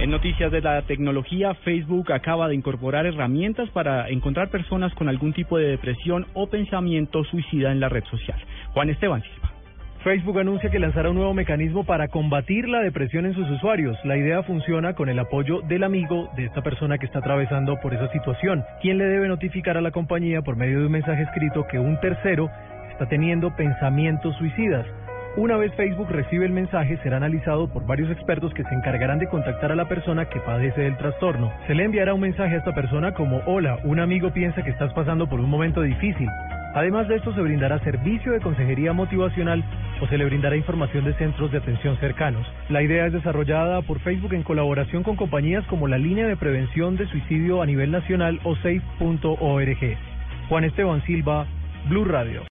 En noticias de la tecnología, Facebook acaba de incorporar herramientas para encontrar personas con algún tipo de depresión o pensamiento suicida en la red social. Juan Esteban Silva. Facebook anuncia que lanzará un nuevo mecanismo para combatir la depresión en sus usuarios. La idea funciona con el apoyo del amigo de esta persona que está atravesando por esa situación, quien le debe notificar a la compañía por medio de un mensaje escrito que un tercero está teniendo pensamientos suicidas. Una vez Facebook recibe el mensaje, será analizado por varios expertos que se encargarán de contactar a la persona que padece del trastorno. Se le enviará un mensaje a esta persona como, hola, un amigo piensa que estás pasando por un momento difícil. Además de esto, se brindará servicio de consejería motivacional o se le brindará información de centros de atención cercanos. La idea es desarrollada por Facebook en colaboración con compañías como la Línea de Prevención de Suicidio a nivel nacional o safe.org. Juan Esteban Silva, Blue Radio.